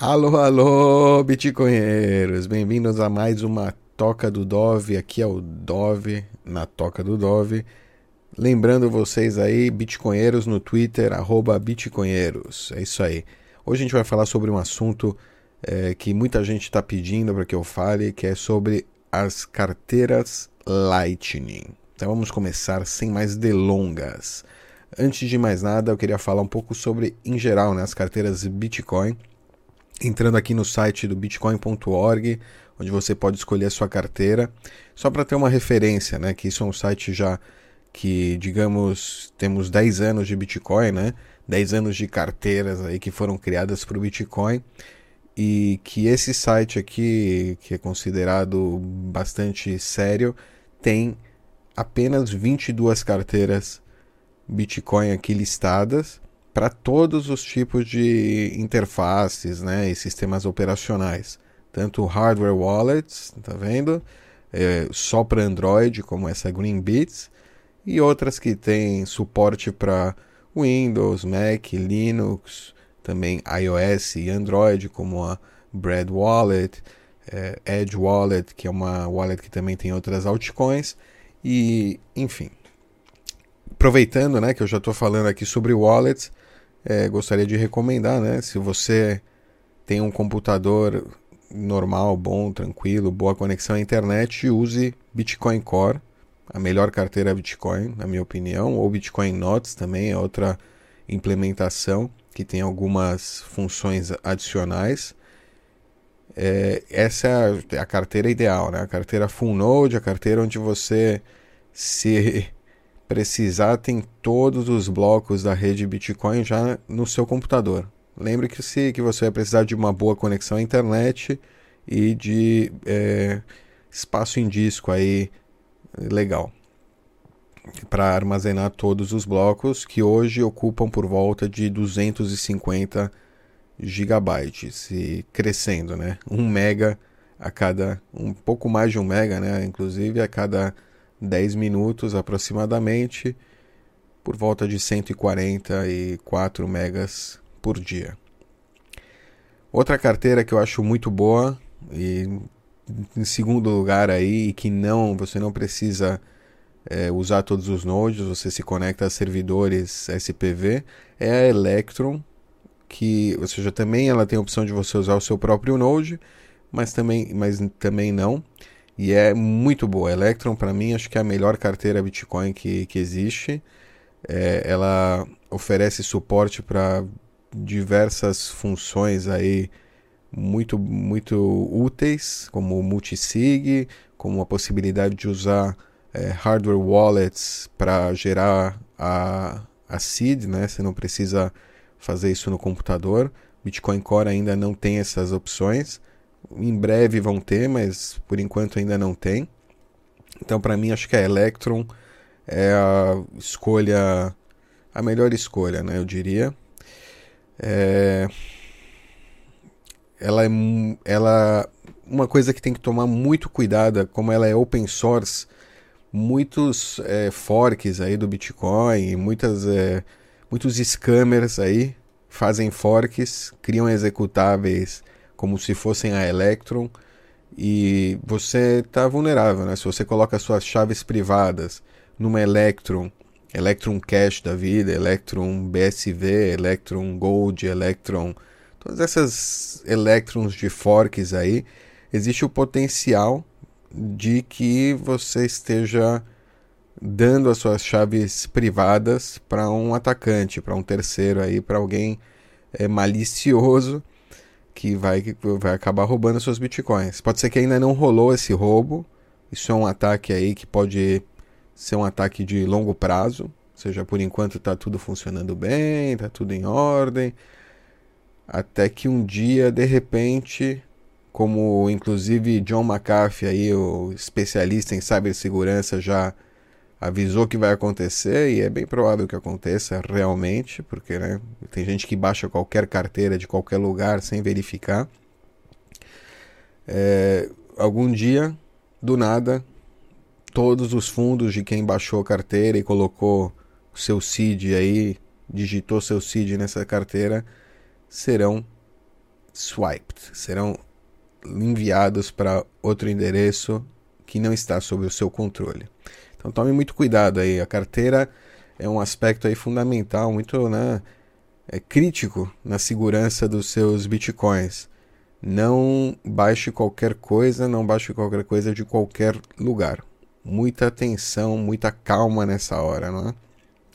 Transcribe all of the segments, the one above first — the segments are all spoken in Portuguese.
Alô, alô, bitcoinheiros! Bem-vindos a mais uma Toca do Dove. Aqui é o Dove, na Toca do Dove. Lembrando vocês aí, bitcoinheiros no Twitter, arroba bitcoinheiros. É isso aí. Hoje a gente vai falar sobre um assunto é, que muita gente está pedindo para que eu fale, que é sobre as carteiras Lightning. Então vamos começar sem mais delongas. Antes de mais nada, eu queria falar um pouco sobre, em geral, né, as carteiras Bitcoin entrando aqui no site do bitcoin.org, onde você pode escolher a sua carteira, só para ter uma referência, né, que isso é um site já que, digamos, temos 10 anos de Bitcoin, né, 10 anos de carteiras aí que foram criadas para o Bitcoin, e que esse site aqui, que é considerado bastante sério, tem apenas 22 carteiras Bitcoin aqui listadas, para todos os tipos de interfaces né, e sistemas operacionais. Tanto hardware wallets, tá vendo? É, só para Android, como essa Greenbits, e outras que têm suporte para Windows, Mac, Linux, também iOS e Android, como a Bread Wallet, é, Edge Wallet, que é uma wallet que também tem outras altcoins, e enfim. Aproveitando né, que eu já estou falando aqui sobre wallets, é, gostaria de recomendar, né? Se você tem um computador normal, bom, tranquilo, boa conexão à internet, use Bitcoin Core, a melhor carteira Bitcoin, na minha opinião, ou Bitcoin Notes também é outra implementação que tem algumas funções adicionais. É, essa é a, a carteira ideal, né? A carteira full node, a carteira onde você se precisar, tem todos os blocos da rede Bitcoin já no seu computador. Lembre que, se, que você vai precisar de uma boa conexão à internet e de é, espaço em disco aí legal para armazenar todos os blocos que hoje ocupam por volta de 250 gigabytes e crescendo, né? Um mega a cada um pouco mais de um mega, né? Inclusive a cada 10 minutos aproximadamente, por volta de 144 megas por dia. Outra carteira que eu acho muito boa e em segundo lugar aí que não você não precisa é, usar todos os nodes, você se conecta a servidores SPV é a Electron, que ou seja também ela tem a opção de você usar o seu próprio node, mas também mas também não. E é muito boa. Electron, para mim, acho que é a melhor carteira Bitcoin que, que existe. É, ela oferece suporte para diversas funções aí muito, muito úteis, como multisig, como a possibilidade de usar é, hardware wallets para gerar a, a seed, né? Você não precisa fazer isso no computador. Bitcoin Core ainda não tem essas opções. Em breve vão ter, mas por enquanto ainda não tem. Então, para mim, acho que a Electron é a escolha, a melhor escolha, né? Eu diria. É... Ela é, ela, uma coisa que tem que tomar muito cuidado, como ela é open source, muitos é, forks aí do Bitcoin, muitas, é, muitos scammers aí fazem forks, criam executáveis como se fossem a Electron e você está vulnerável, né? Se você coloca suas chaves privadas numa Electron, Electron Cash da vida, Electron BSV, Electron Gold, Electron, todas essas Electrons de forks aí, existe o potencial de que você esteja dando as suas chaves privadas para um atacante, para um terceiro aí, para alguém é, malicioso que vai, vai acabar roubando seus bitcoins. Pode ser que ainda não rolou esse roubo. Isso é um ataque aí que pode ser um ataque de longo prazo. Ou seja, por enquanto está tudo funcionando bem, está tudo em ordem. Até que um dia, de repente, como inclusive John McAfee, aí, o especialista em cibersegurança, já avisou que vai acontecer e é bem provável que aconteça realmente, porque né, tem gente que baixa qualquer carteira de qualquer lugar sem verificar. É, algum dia, do nada, todos os fundos de quem baixou a carteira e colocou seu CID aí, digitou seu CID nessa carteira, serão swiped, serão enviados para outro endereço que não está sob o seu controle. Então tome muito cuidado aí, a carteira é um aspecto aí fundamental, muito né, é crítico na segurança dos seus bitcoins. Não baixe qualquer coisa, não baixe qualquer coisa de qualquer lugar. Muita atenção, muita calma nessa hora, não é?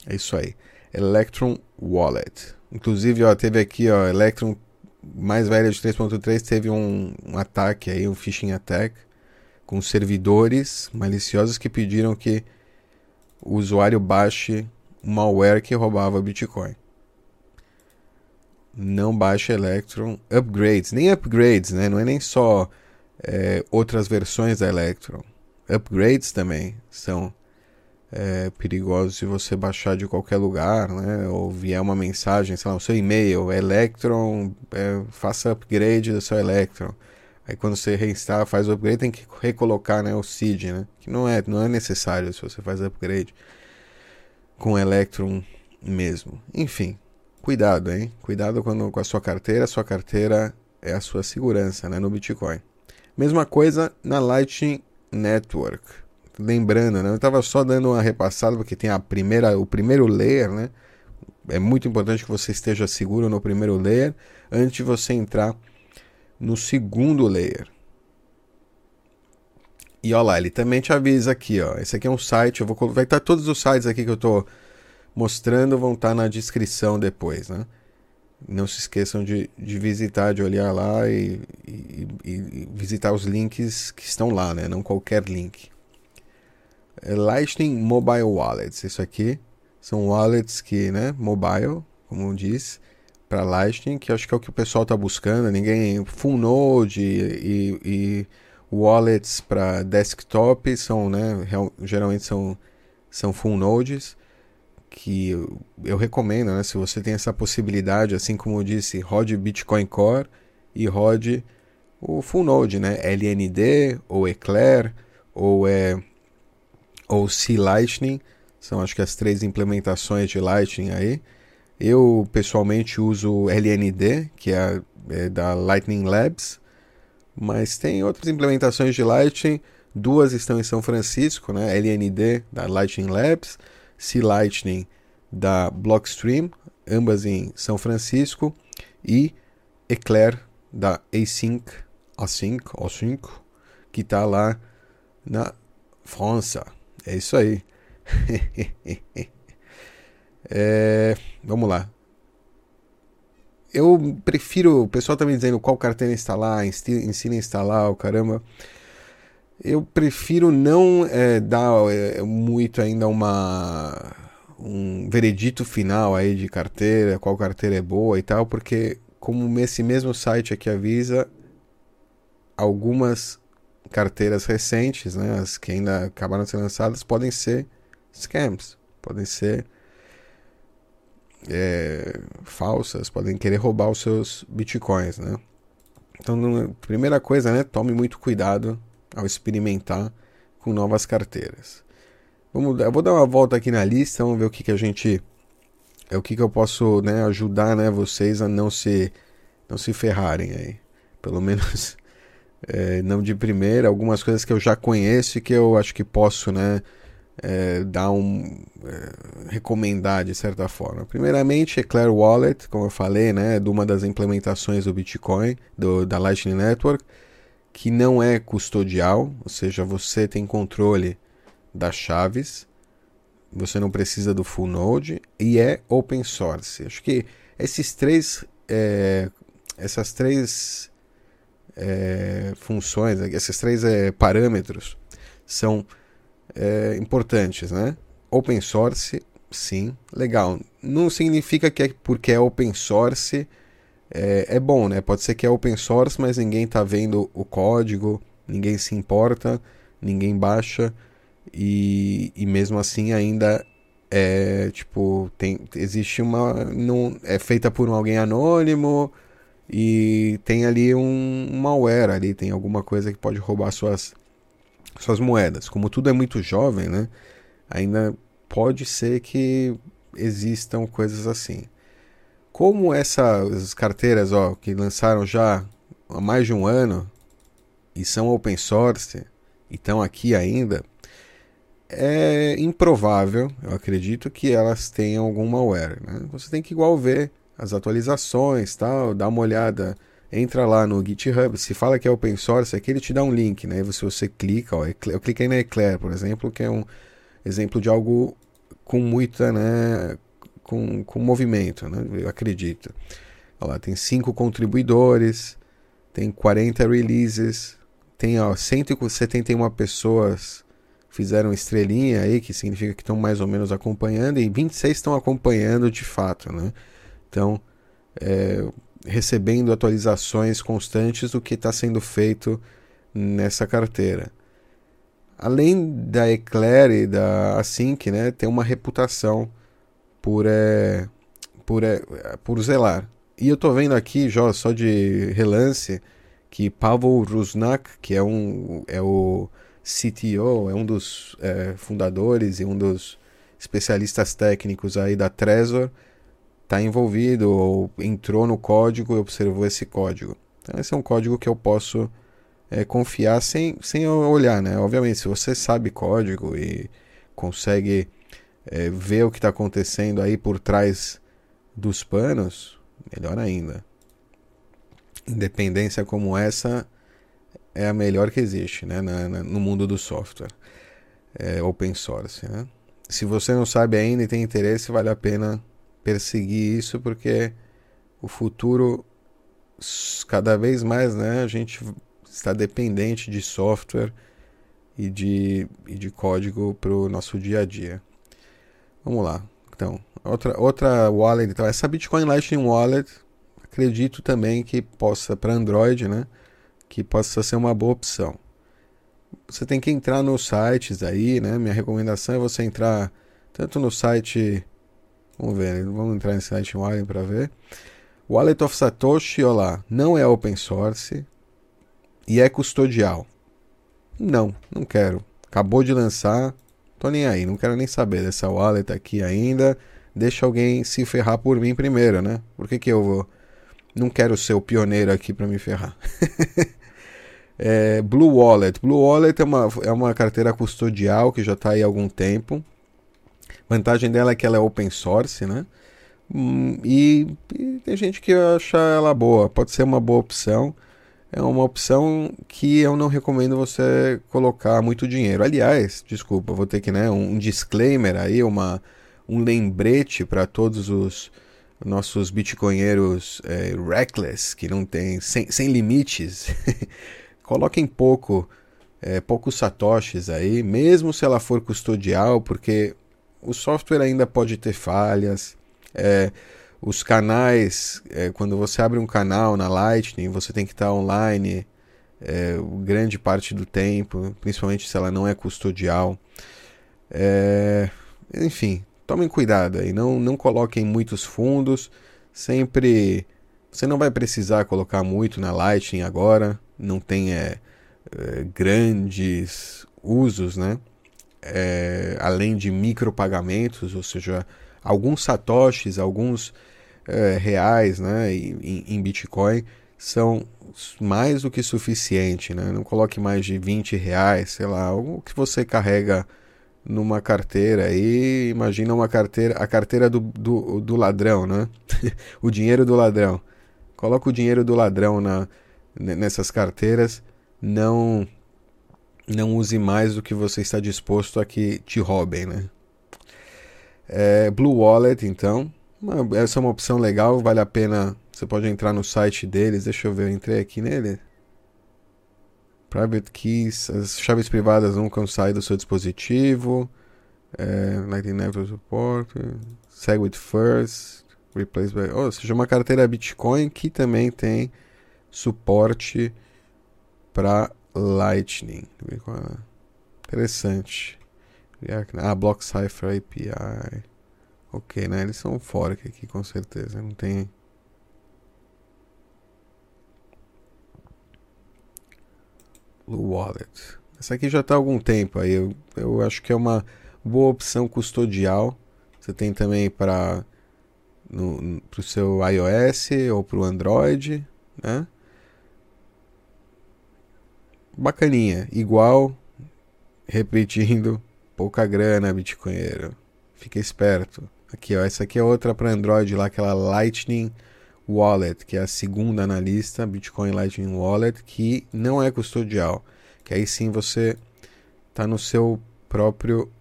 É isso aí. Electron Wallet. Inclusive, ó, teve aqui, ó, Electron mais velha de 3.3 teve um, um, ataque aí, um phishing attack com servidores maliciosos que pediram que o usuário baixe um malware que roubava Bitcoin. Não baixe Electron upgrades, nem upgrades, né? Não é nem só é, outras versões da Electron. Upgrades também são é, perigosos se você baixar de qualquer lugar, né? Ou vier uma mensagem, sei lá, o seu e-mail, Electron, é, faça upgrade do seu Electron. Aí quando você reinstalar, faz o upgrade, tem que recolocar né, o seed, né? Que não é, não é necessário se você faz upgrade com Electron mesmo. Enfim, cuidado, hein? Cuidado quando, com a sua carteira. A sua carteira é a sua segurança, né? No Bitcoin. Mesma coisa na Lightning Network lembrando, né? Eu estava só dando uma repassada porque tem a primeira, o primeiro layer, né? É muito importante que você esteja seguro no primeiro layer antes de você entrar no segundo layer. E olha lá, ele também te avisa aqui, ó. Esse aqui é um site, eu vou vai estar todos os sites aqui que eu estou mostrando vão estar na descrição depois, né? Não se esqueçam de, de visitar, de olhar lá e, e, e visitar os links que estão lá, né? Não qualquer link. Lightning Mobile Wallets. Isso aqui são wallets que, né, mobile, como diz, para Lightning, que acho que é o que o pessoal está buscando. Ninguém full node e, e wallets para desktop são, né, geralmente são são full nodes que eu, eu recomendo, né, se você tem essa possibilidade, assim como eu disse, rode Bitcoin Core e rode o full node, né, LND ou Eclair ou é ou C Lightning, são acho que as três implementações de Lightning aí. Eu pessoalmente uso LND, que é, é da Lightning Labs, mas tem outras implementações de Lightning, duas estão em São Francisco, né? LND da Lightning Labs, C Lightning da Blockstream, ambas em São Francisco, e Eclair da Async, Async, Async que está lá na França. É isso aí. é, vamos lá. Eu prefiro. O pessoal tá me dizendo qual carteira instalar, ensina a instalar, o caramba. Eu prefiro não é, dar é, muito ainda uma um veredito final aí de carteira, qual carteira é boa e tal, porque como esse mesmo site aqui avisa, algumas carteiras recentes, né, as que ainda acabaram de ser lançadas, podem ser scams, podem ser é, falsas, podem querer roubar os seus bitcoins, né? Então, primeira coisa, né, tome muito cuidado ao experimentar com novas carteiras. Vamos, eu vou dar uma volta aqui na lista, vamos ver o que, que a gente é o que, que eu posso né, ajudar né, vocês a não se não se ferrarem aí. Pelo menos é, não de primeira, algumas coisas que eu já conheço e que eu acho que posso, né, é, dar um é, recomendar de certa forma. Primeiramente, Eclair Wallet, como eu falei, né, de uma das implementações do Bitcoin, do, da Lightning Network, que não é custodial, ou seja, você tem controle das chaves, você não precisa do full node e é open source. Acho que esses três, é, essas três é, funções, esses três é, parâmetros são é, importantes, né? Open source, sim, legal. Não significa que é porque é open source é, é bom, né? Pode ser que é open source, mas ninguém está vendo o código, ninguém se importa, ninguém baixa e, e mesmo assim ainda é tipo tem existe uma não é feita por um alguém anônimo e tem ali um, um malware ali, tem alguma coisa que pode roubar suas, suas moedas. Como tudo é muito jovem, né? Ainda pode ser que existam coisas assim. Como essas carteiras ó, que lançaram já há mais de um ano e são open source e estão aqui ainda, é improvável, eu acredito, que elas tenham algum malware. Né? Você tem que igual ver as atualizações, tal, dá uma olhada, entra lá no GitHub, se fala que é open source, aqui ele te dá um link, né? Se você clica, ó, eu cliquei na Eclair, por exemplo, que é um exemplo de algo com muita, né, com, com movimento, né? Eu acredito. Olha lá, tem cinco contribuidores, tem 40 releases, tem ó, 171 pessoas fizeram estrelinha aí, que significa que estão mais ou menos acompanhando, e 26 estão acompanhando de fato, né? Então, é, recebendo atualizações constantes do que está sendo feito nessa carteira. Além da Eclair e da Async, né, tem uma reputação por, é, por, é, por zelar. E eu estou vendo aqui, só de relance, que Pavel Rusnak, que é, um, é o CTO, é um dos é, fundadores e um dos especialistas técnicos aí da Trezor, está envolvido ou entrou no código e observou esse código. Então, esse é um código que eu posso é, confiar sem, sem olhar, né? Obviamente, se você sabe código e consegue é, ver o que está acontecendo aí por trás dos panos, melhor ainda. Independência como essa é a melhor que existe né? Na, na, no mundo do software é, open source. Né? Se você não sabe ainda e tem interesse, vale a pena perseguir isso porque o futuro cada vez mais né, a gente está dependente de software e de, e de código para o nosso dia a dia. Vamos lá. Então, outra, outra wallet, então, essa Bitcoin Lightning Wallet, acredito também que possa, para Android, né, que possa ser uma boa opção. Você tem que entrar nos sites aí, né, minha recomendação é você entrar tanto no site Vamos ver, vamos entrar site Wallet para ver. Wallet of Satoshi, olha lá, não é open source e é custodial. Não, não quero. Acabou de lançar, tô nem aí, não quero nem saber dessa wallet aqui ainda. Deixa alguém se ferrar por mim primeiro, né? Por que, que eu vou? Não quero ser o pioneiro aqui para me ferrar. é, Blue Wallet. Blue Wallet é uma, é uma carteira custodial que já está aí há algum tempo. Vantagem dela é que ela é open source, né? Hum, e, e, tem gente que acha ela boa, pode ser uma boa opção. É uma opção que eu não recomendo você colocar muito dinheiro. Aliás, desculpa, vou ter que, né, um disclaimer aí, uma, um lembrete para todos os nossos bitcoinheiros é, reckless, que não tem, sem, sem limites. Coloquem pouco, é, poucos satoshis aí, mesmo se ela for custodial, porque o software ainda pode ter falhas. É, os canais, é, quando você abre um canal na Lightning, você tem que estar online é, grande parte do tempo, principalmente se ela não é custodial. É, enfim, tomem cuidado aí, não, não coloquem muitos fundos. Sempre. Você não vai precisar colocar muito na Lightning agora, não tem é, é, grandes usos, né? É, além de micropagamentos, ou seja, alguns satoshis, alguns é, reais né, em, em, Bitcoin são mais do que suficiente. Né? Não coloque mais de 20 reais, sei lá, algo que você carrega numa carteira aí, imagina uma carteira, a carteira do, do, do ladrão, né? o dinheiro do ladrão. Coloca o dinheiro do ladrão na, nessas carteiras, não não use mais do que você está disposto a que te roubem, né? É, Blue Wallet, então, essa é uma opção legal, vale a pena. Você pode entrar no site deles. Deixa eu ver, eu entrei aqui nele. Private Keys, as chaves privadas nunca saem do seu dispositivo. É, Lightning Network Support, Segwit First, Replace by. Ou seja, uma carteira Bitcoin que também tem suporte para Lightning. Interessante. Ah, Block Cipher API. Ok, né? Eles são fork aqui, com certeza. Não tem. Blue Wallet. Essa aqui já está há algum tempo aí. Eu, eu acho que é uma boa opção custodial. Você tem também para o seu iOS ou para o Android, né? Bacaninha, igual, repetindo, pouca grana, bitcoinheiro. Fica esperto. Aqui, ó, essa aqui é outra para Android lá, aquela Lightning Wallet, que é a segunda na lista, Bitcoin Lightning Wallet, que não é custodial. Que aí sim você tá no seu próprio.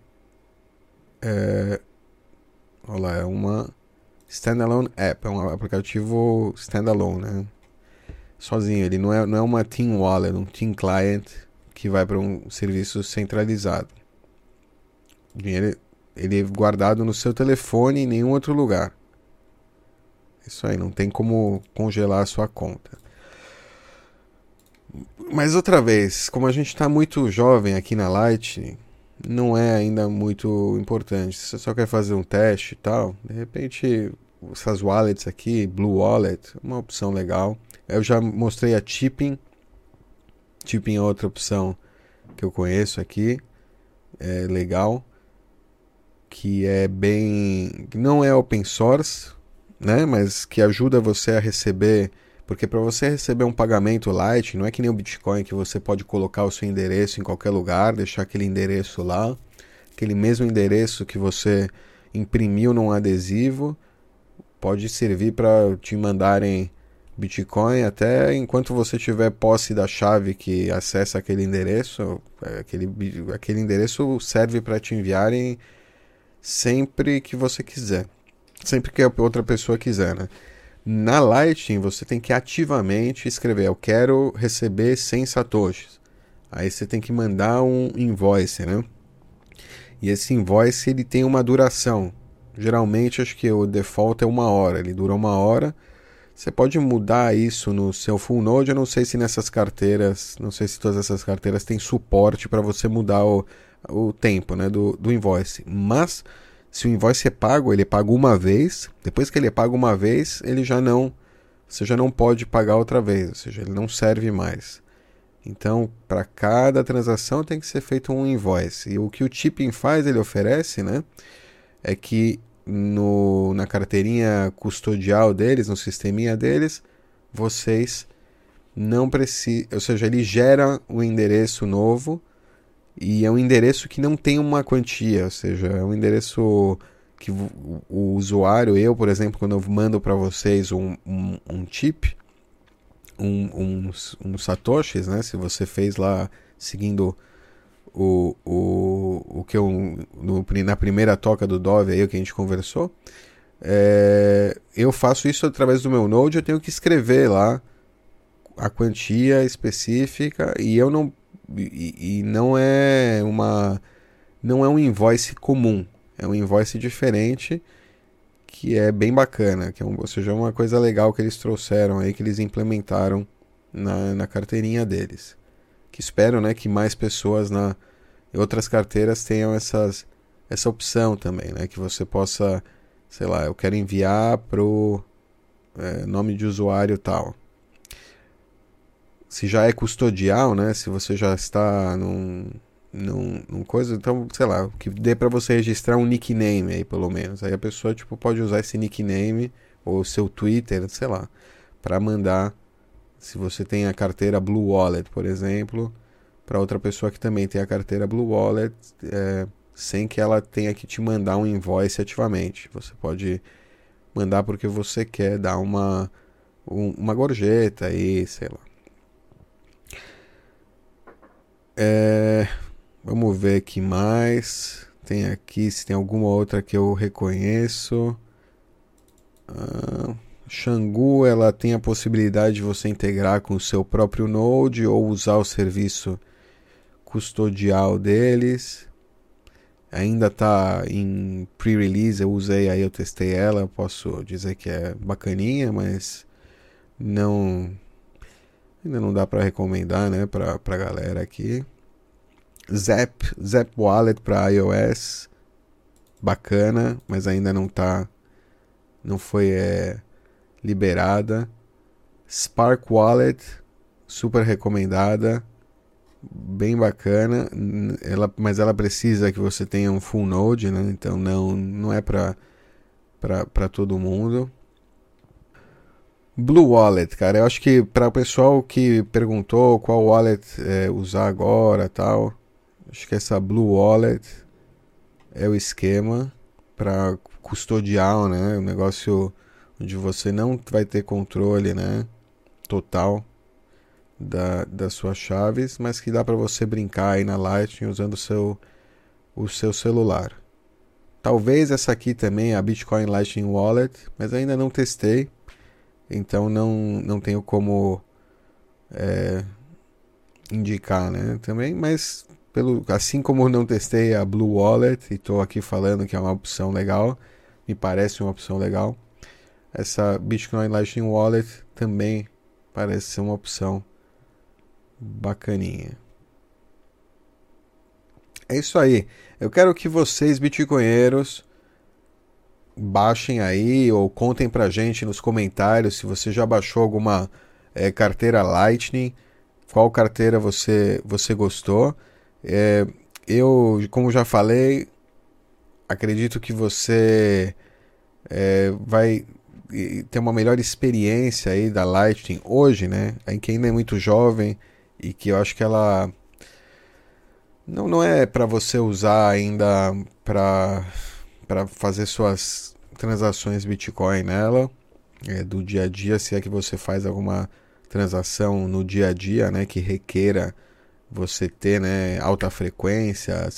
É, olha lá, é uma standalone app, é um aplicativo standalone, né? Sozinho, ele não é, não é uma Team Wallet, um Team Client que vai para um serviço centralizado. O dinheiro ele é guardado no seu telefone em nenhum outro lugar. Isso aí, não tem como congelar a sua conta. Mas outra vez, como a gente está muito jovem aqui na Light, não é ainda muito importante. Se você só quer fazer um teste e tal, de repente essas wallets aqui, Blue Wallet, uma opção legal. Eu já mostrei a Tipping. Tipping é outra opção que eu conheço aqui. É legal. Que é bem. Não é open source, né? Mas que ajuda você a receber. Porque para você receber um pagamento light, não é que nem o Bitcoin que você pode colocar o seu endereço em qualquer lugar, deixar aquele endereço lá, aquele mesmo endereço que você imprimiu num adesivo, pode servir para te mandarem Bitcoin até enquanto você tiver posse da chave que acessa aquele endereço, é, aquele, aquele endereço serve para te enviarem sempre que você quiser sempre que a outra pessoa quiser, né? Na Lightning você tem que ativamente escrever: Eu quero receber 100 satoshis. Aí você tem que mandar um invoice, né? E esse invoice ele tem uma duração. Geralmente acho que o default é uma hora. Ele dura uma hora. Você pode mudar isso no seu full node. Eu não sei se nessas carteiras, não sei se todas essas carteiras têm suporte para você mudar o, o tempo, né, do, do invoice. Mas se o invoice é pago, ele é pago uma vez. Depois que ele é pago uma vez, ele já não, você já não pode pagar outra vez, ou seja, ele não serve mais. Então, para cada transação tem que ser feito um invoice. E o que o Tipping faz, ele oferece, né, é que no, na carteirinha custodial deles, no sisteminha deles, vocês não precisam, ou seja, ele gera um endereço novo e é um endereço que não tem uma quantia, ou seja, é um endereço que o, o usuário, eu, por exemplo, quando eu mando para vocês um, um, um chip, um, uns, uns satoshis, né? Se você fez lá seguindo o, o, o que eu no, na primeira toca do Dove aí que a gente conversou, é, eu faço isso através do meu Node, eu tenho que escrever lá a quantia específica e eu não e, e não é uma não é um invoice comum, é um invoice diferente que é bem bacana, que é um, ou seja, é uma coisa legal que eles trouxeram aí, que eles implementaram na, na carteirinha deles. Que espero né, que mais pessoas na outras carteiras tenham essas, essa opção também, né? Que você possa, sei lá, eu quero enviar pro é, nome de usuário tal se já é custodial, né? Se você já está num, num, num coisa, então, sei lá, que dê para você registrar um nickname aí, pelo menos. Aí a pessoa, tipo, pode usar esse nickname ou seu Twitter, sei lá, para mandar, se você tem a carteira Blue Wallet, por exemplo, para outra pessoa que também tem a carteira Blue Wallet, é, sem que ela tenha que te mandar um invoice ativamente. Você pode mandar porque você quer dar uma, um, uma gorjeta aí, sei lá. É, vamos ver aqui mais. Tem aqui se tem alguma outra que eu reconheço. Ah, Xangu ela tem a possibilidade de você integrar com o seu próprio Node ou usar o serviço custodial deles. Ainda está em pre-release, eu usei aí, eu testei ela, posso dizer que é bacaninha, mas não Ainda não dá para recomendar, né, para a galera aqui. Zap, Zap Wallet para iOS, bacana, mas ainda não tá, não foi é, liberada. Spark Wallet, super recomendada, bem bacana. Ela, mas ela precisa que você tenha um full node, né? Então não, não é para para todo mundo. Blue Wallet, cara, eu acho que para o pessoal que perguntou qual wallet é, usar agora tal, acho que essa Blue Wallet é o esquema para custodiar, né? Um negócio onde você não vai ter controle, né? Total da, das suas chaves, mas que dá para você brincar aí na Lightning usando o seu, o seu celular. Talvez essa aqui também, a Bitcoin Lightning Wallet, mas ainda não testei então não, não tenho como é, indicar, né? Também, mas pelo, assim como não testei a Blue Wallet e estou aqui falando que é uma opção legal, me parece uma opção legal, essa Bitcoin Lightning Wallet também parece ser uma opção bacaninha. É isso aí. Eu quero que vocês, bitcoinheiros, baixem aí ou contem pra gente nos comentários se você já baixou alguma é, carteira Lightning, qual carteira você, você gostou. É, eu, como já falei, acredito que você é, vai ter uma melhor experiência aí da Lightning hoje, né? Em que ainda é muito jovem e que eu acho que ela não, não é para você usar ainda para para fazer suas transações Bitcoin nela, é, do dia a dia, se é que você faz alguma transação no dia a dia, né, que requeira você ter, né, alta frequência,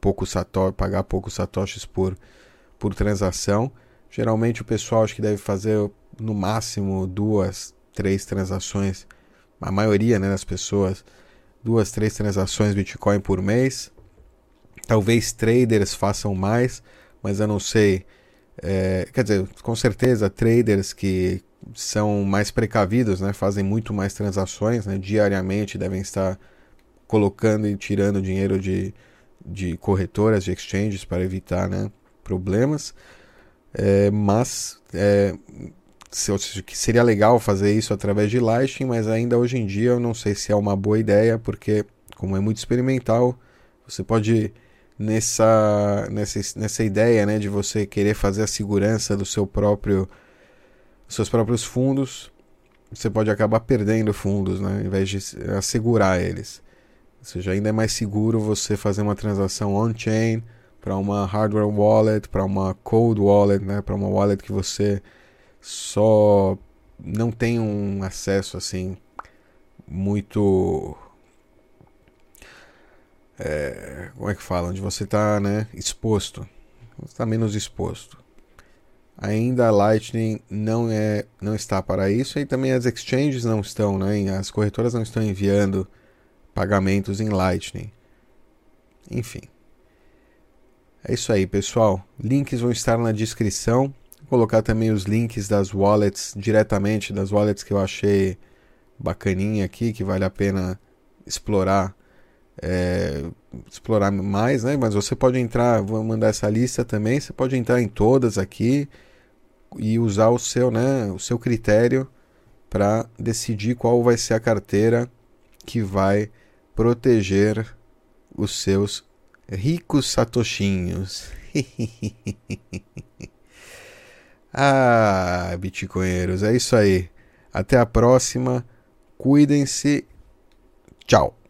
pouco satoshi, pagar poucos satoshis por, por transação. Geralmente o pessoal acho que deve fazer no máximo duas, três transações, a maioria né, das pessoas, duas, três transações Bitcoin por mês. Talvez traders façam mais, mas eu não sei. É, quer dizer, com certeza, traders que são mais precavidos, né, fazem muito mais transações, né, diariamente devem estar colocando e tirando dinheiro de, de corretoras, de exchanges para evitar né, problemas. É, mas é, seria legal fazer isso através de Lightning, mas ainda hoje em dia eu não sei se é uma boa ideia, porque como é muito experimental, você pode nessa, nessa, nessa ideia né, de você querer fazer a segurança do seu próprio seus próprios fundos, você pode acabar perdendo fundos, né, ao invés de assegurar eles. Ou seja, ainda é mais seguro você fazer uma transação on-chain para uma hardware wallet, para uma cold wallet, né, para uma wallet que você só não tem um acesso assim muito é, como é que fala, onde você está né, exposto, está menos exposto. Ainda a Lightning não é, não está para isso e também as exchanges não estão, né, as corretoras não estão enviando pagamentos em Lightning. Enfim. É isso aí, pessoal. Links vão estar na descrição. Vou colocar também os links das wallets diretamente das wallets que eu achei bacaninha aqui, que vale a pena explorar é, explorar mais, né? Mas você pode entrar, vou mandar essa lista também. Você pode entrar em todas aqui e usar o seu, né? O seu critério para decidir qual vai ser a carteira que vai proteger os seus ricos satoshinhos. ah, bitcoinheiros, é isso aí. Até a próxima. Cuidem-se. Tchau.